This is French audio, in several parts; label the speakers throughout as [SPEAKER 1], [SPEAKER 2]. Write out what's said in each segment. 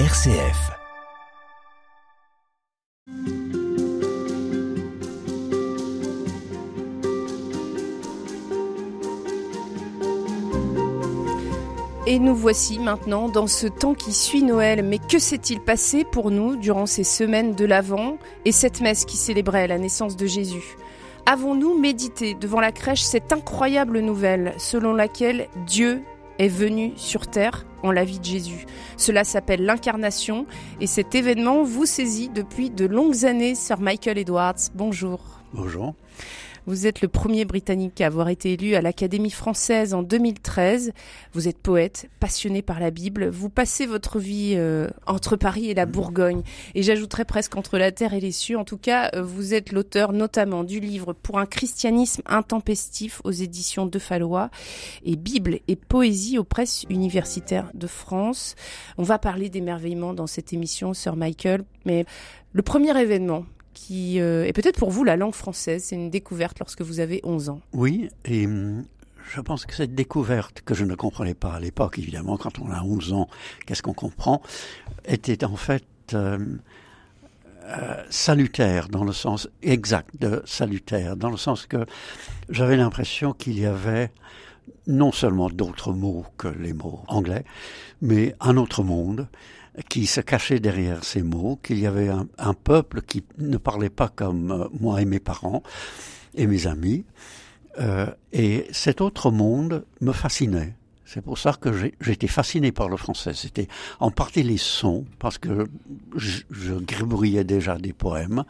[SPEAKER 1] RCF.
[SPEAKER 2] Et nous voici maintenant dans ce temps qui suit Noël. Mais que s'est-il passé pour nous durant ces semaines de l'Avent et cette messe qui célébrait la naissance de Jésus? Avons-nous médité devant la crèche cette incroyable nouvelle selon laquelle Dieu est venu sur terre en la vie de Jésus. Cela s'appelle l'incarnation et cet événement vous saisit depuis de longues années, Sir Michael Edwards. Bonjour.
[SPEAKER 3] Bonjour.
[SPEAKER 2] Vous êtes le premier Britannique à avoir été élu à l'Académie française en 2013. Vous êtes poète, passionné par la Bible. Vous passez votre vie euh, entre Paris et la Bourgogne. Et j'ajouterais presque entre la terre et les cieux. En tout cas, euh, vous êtes l'auteur notamment du livre Pour un christianisme intempestif aux éditions de Fallois et Bible et poésie aux presses universitaires de France. On va parler d'émerveillement dans cette émission, Sir Michael. Mais le premier événement qui euh, est peut-être pour vous la langue française. C'est une découverte lorsque vous avez 11 ans.
[SPEAKER 3] Oui, et hum, je pense que cette découverte, que je ne comprenais pas à l'époque, évidemment, quand on a 11 ans, qu'est-ce qu'on comprend, était en fait euh, euh, salutaire, dans le sens exact de salutaire, dans le sens que j'avais l'impression qu'il y avait non seulement d'autres mots que les mots anglais, mais un autre monde qui se cachait derrière ces mots, qu'il y avait un, peuple qui ne parlait pas comme euh, moi et mes parents et mes amis. Euh, et cet autre monde me fascinait. C'est pour ça que j'étais fasciné par le français. C'était en partie les sons, parce que je, je déjà des poèmes,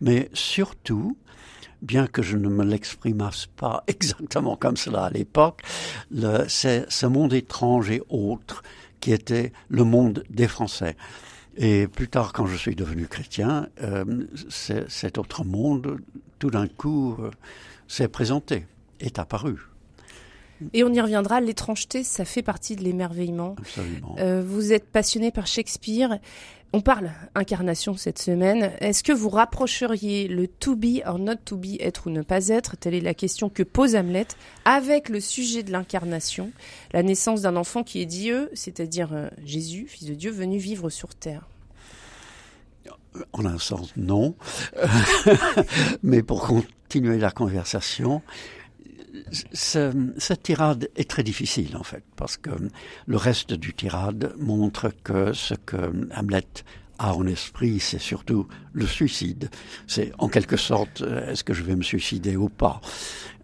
[SPEAKER 3] mais surtout, bien que je ne me l'exprimasse pas exactement comme cela à l'époque, c'est ce monde étrange et autre qui était le monde des Français. Et plus tard, quand je suis devenu chrétien, euh, cet autre monde, tout d'un coup, euh, s'est présenté, est apparu.
[SPEAKER 2] Et on y reviendra, l'étrangeté, ça fait partie de l'émerveillement. Euh, vous êtes passionné par Shakespeare. On parle incarnation cette semaine. Est-ce que vous rapprocheriez le to be or not to be, être ou ne pas être? Telle est la question que pose Hamlet avec le sujet de l'incarnation, la naissance d'un enfant qui est Dieu, c'est-à-dire euh, Jésus, fils de Dieu, venu vivre sur terre.
[SPEAKER 3] En un sens, non. Mais pour continuer la conversation, cette tirade est très difficile en fait, parce que le reste du tirade montre que ce que Hamlet a en esprit, c'est surtout le suicide. C'est en quelque sorte, euh, est-ce que je vais me suicider ou pas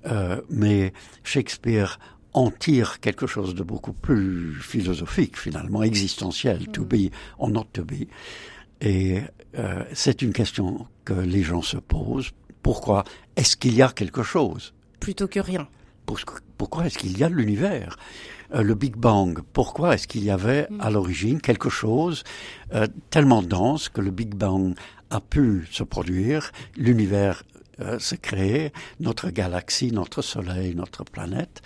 [SPEAKER 3] euh, Mais Shakespeare en tire quelque chose de beaucoup plus philosophique, finalement, existentiel, to be or not to be. Et euh, c'est une question que les gens se posent. Pourquoi est-ce qu'il y a quelque chose?
[SPEAKER 2] Plutôt que rien.
[SPEAKER 3] Pourquoi est-ce qu'il y a l'univers? Euh, Le Big Bang, pourquoi est-ce qu'il y avait mm. à l'origine quelque chose euh, tellement dense que le Big Bang a pu se produire, l'univers euh, se créer, notre galaxie, notre Soleil, notre planète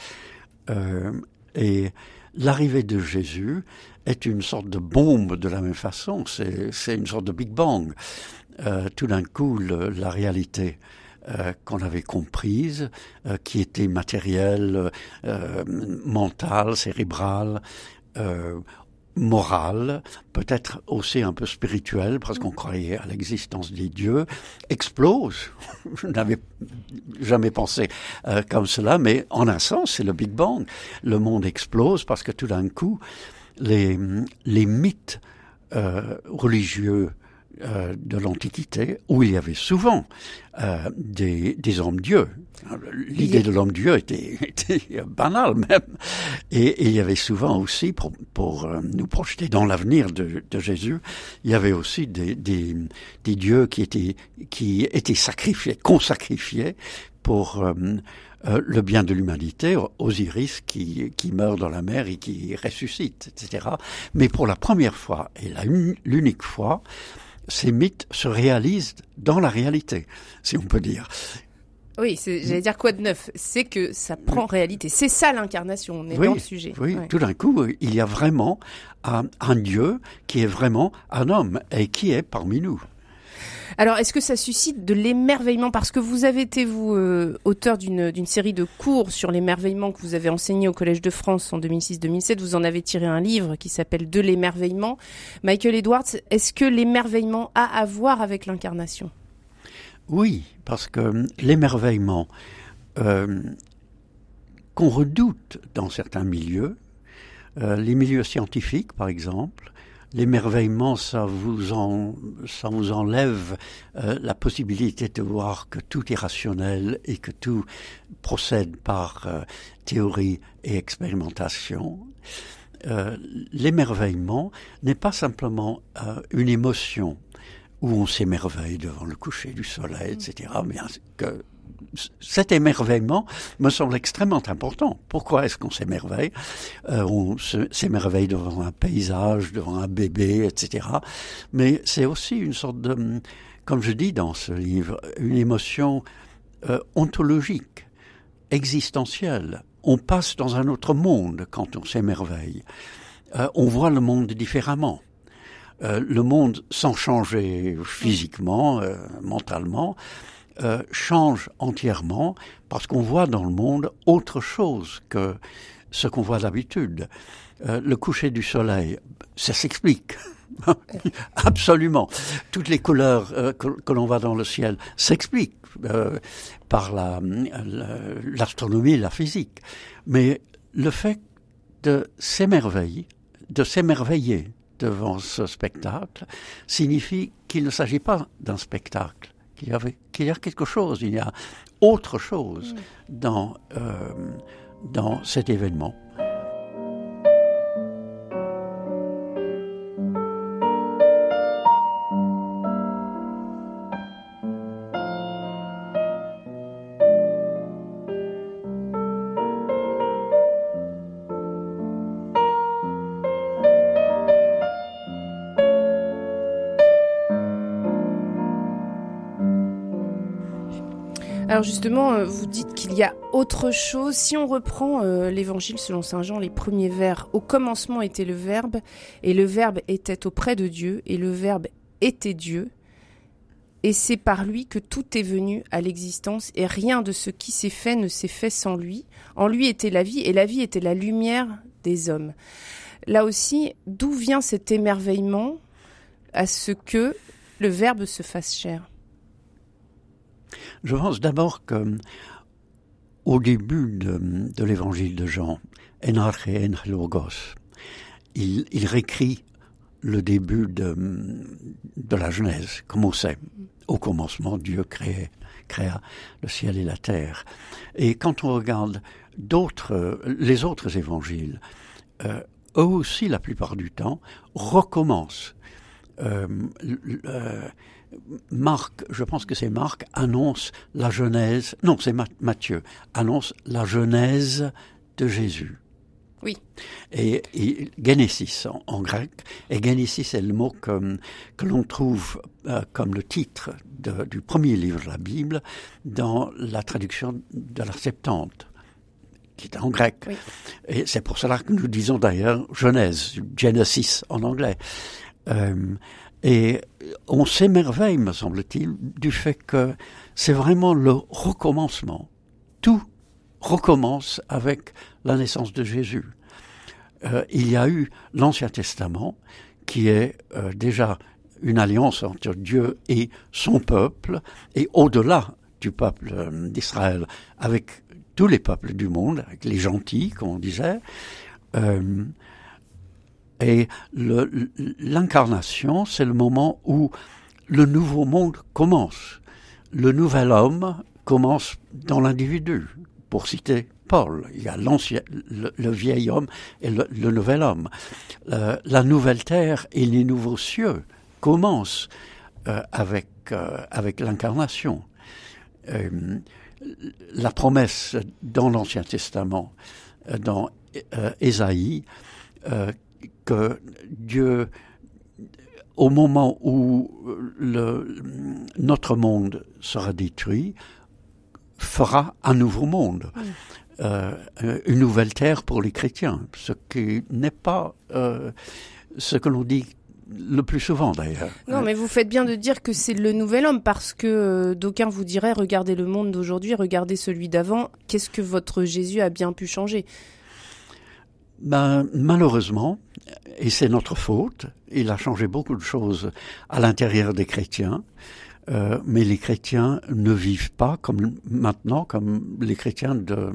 [SPEAKER 3] Et l'arrivée de Jésus est une sorte de bombe de la même façon, c'est une sorte de Big Bang. tout d'un coup, la réalité euh, qu'on avait comprise, euh, qui était matérielle, euh, mentale, cérébrale, morale, peut-être aussi un peu spirituelle, parce qu'on croyait à l'existence des dieux, explose. Je n'avais jamais pensé comme cela, mais en un sens, c'est le Big Bang. Le monde explose parce que tout d'un coup, les, les mythes religieux euh, de l'Antiquité où il y avait souvent euh, des, des hommes-dieux. L'idée de l'homme-dieu était, était, banale même. Et, il y avait souvent aussi, pour, pour euh, nous projeter dans l'avenir de, de, Jésus, il y avait aussi des, des, des, dieux qui étaient, qui étaient sacrifiés, consacrifiés pour... Euh, le bien de l'humanité, Osiris qui, qui meurt dans la mer et qui ressuscite, etc. Mais pour la première fois, et l'unique fois, ces mythes se réalisent dans la réalité, si on peut dire.
[SPEAKER 2] Oui, j'allais dire quoi de neuf? C'est que ça prend réalité. C'est ça l'incarnation, on est dans le sujet.
[SPEAKER 3] Oui, tout d'un coup, il y a vraiment un, Dieu qui est vraiment un homme et qui est parmi nous.
[SPEAKER 2] Alors, est-ce que ça suscite de l'émerveillement? Parce que vous avez été, vous, euh, auteur d'une série de cours sur l'émerveillement que vous avez enseigné au Collège de France en 2006-2007. Vous en avez tiré un livre qui s'appelle De l'émerveillement. Michael Edwards, est-ce que l'émerveillement a à voir avec l'incarnation?
[SPEAKER 3] Oui, parce que l'émerveillement euh, qu'on redoute dans certains milieux, euh, les milieux scientifiques par exemple, l'émerveillement, ça vous en, ça vous enlève euh, la possibilité de voir que tout est rationnel et que tout procède par euh, théorie et expérimentation. Euh, l'émerveillement n'est pas simplement une émotion où on s'émerveille devant le coucher du soleil, etc., mais que cet émerveillement me semble extrêmement important. Pourquoi est-ce qu'on s'émerveille euh, On s'émerveille devant un paysage, devant un bébé, etc. Mais c'est aussi une sorte de, comme je dis dans ce livre, une émotion euh, ontologique, existentielle. On passe dans un autre monde quand on s'émerveille. Euh, on voit le monde différemment. le monde sans changer physiquement, mentalement, euh, change entièrement parce qu'on voit dans le monde autre chose que ce qu'on voit d'habitude. Euh, le coucher du soleil, ça s'explique. Absolument. Toutes les couleurs euh, que, l'on voit dans le ciel s'expliquent par l'astronomie la, la physique. Mais le fait de s'émerveiller, de s'émerveiller devant ce spectacle, signifie qu'il ne s'agit pas d'un spectacle, qu'il y, a quelque chose, il y a autre chose dans, euh, dans cet événement.
[SPEAKER 2] Justement, euh, vous dites qu'il y a autre chose. Si on reprend euh, l'évangile selon Saint Jean, les premiers vers, au commencement était le Verbe, et le Verbe était auprès de Dieu, et le Verbe était Dieu. Et c'est par lui que tout est venu à l'existence, et rien de ce qui s'est fait ne s'est fait sans lui. En lui était la vie, et la vie était la lumière des hommes. Là aussi, d'où vient cet émerveillement à ce que le Verbe se fasse chair?
[SPEAKER 3] Je pense d'abord que au début de, l'évangile de Jean, Enarche Logos, il, il réécrit le début de, la Genèse, comme on sait. Au commencement, Dieu créa le ciel et la terre. Et quand on regarde d'autres, les autres évangiles, euh, eux aussi, la plupart du temps, recommencent. Euh, Marc, je pense que c'est Marc, annonce la Genèse, non c'est Matthieu, annonce la Genèse de Jésus.
[SPEAKER 2] Oui.
[SPEAKER 3] Et, Genesis en, grec, et Genesis est le mot que, que l'on trouve euh, comme le titre du premier livre de la Bible dans la traduction de la Septante qui est en grec. Et c'est pour cela que nous disons d'ailleurs Genèse, Genesis en anglais. Euh, et on s'émerveille, me semble-t-il, du fait que c'est vraiment le recommencement. Tout recommence avec la naissance de Jésus. Euh, il y a eu l'Ancien Testament, qui est euh, déjà une alliance entre Dieu et son peuple, et au-delà du peuple euh, d'Israël, avec tous les peuples du monde, avec les gentils, comme on disait. Et l'incarnation, c'est le moment où le nouveau monde commence. Le nouvel homme commence dans l'individu. Pour citer Paul, il y a l'ancien, le, vieil homme et le, nouvel homme. Euh, la nouvelle terre et les nouveaux cieux commencent euh, avec euh, avec l'incarnation. la promesse dans l'Ancien Testament, dans Ésaïe, que Dieu, au moment où le, notre monde sera détruit, fera un nouveau monde, euh, une nouvelle terre pour les chrétiens, ce qui n'est pas euh, ce que l'on dit le plus souvent d'ailleurs.
[SPEAKER 2] Non, mais vous faites bien de dire que c'est le nouvel homme parce que euh, d'aucuns vous diraient regardez le monde d'aujourd'hui, regardez celui d'avant. Qu'est-ce que votre Jésus a bien pu changer?
[SPEAKER 3] Ben, malheureusement, et c'est notre faute, il a changé beaucoup de choses à l'intérieur des chrétiens, euh, mais les chrétiens ne vivent pas comme maintenant comme les chrétiens de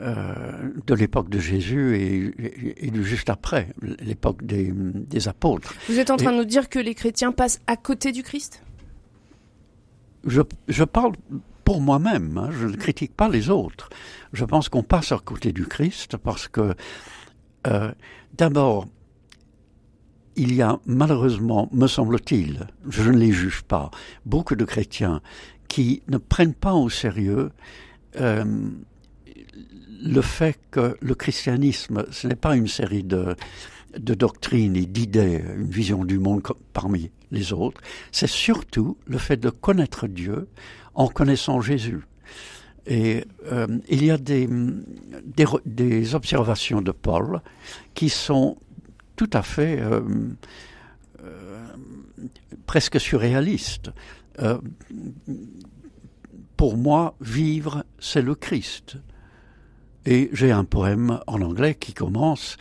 [SPEAKER 3] euh, de l'époque de Jésus et, juste après, l'époque des, des, apôtres.
[SPEAKER 2] Vous êtes en train de nous dire que les chrétiens passent à côté du Christ?
[SPEAKER 3] Je, je, parle pour moi-même, hein, je ne critique pas les autres. Je pense qu'on passe à côté du Christ parce que, euh, d'abord, il y a malheureusement, me semble-t-il, je ne les juge pas, beaucoup de chrétiens qui ne prennent pas au sérieux euh, le fait que le christianisme, ce n'est pas une série de, de doctrines et d'idées, une vision du monde parmi les autres, c'est surtout le fait de connaître Dieu en connaissant Jésus. Et euh, il y a des, observations de Paul qui sont tout à fait euh, euh, presque surréalistes. Pour moi, vivre, c'est le Christ. Et j'ai un poème en anglais qui commence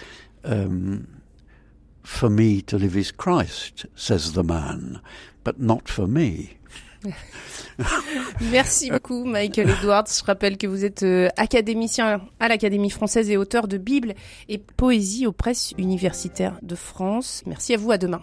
[SPEAKER 3] For me to live is Christ, says the man, but not for me.
[SPEAKER 2] Merci beaucoup, Michael Edwards. Je rappelle que vous êtes euh, académicien à l'Académie française et auteur de Bible et poésie aux presses universitaires de France. Merci à vous. À demain.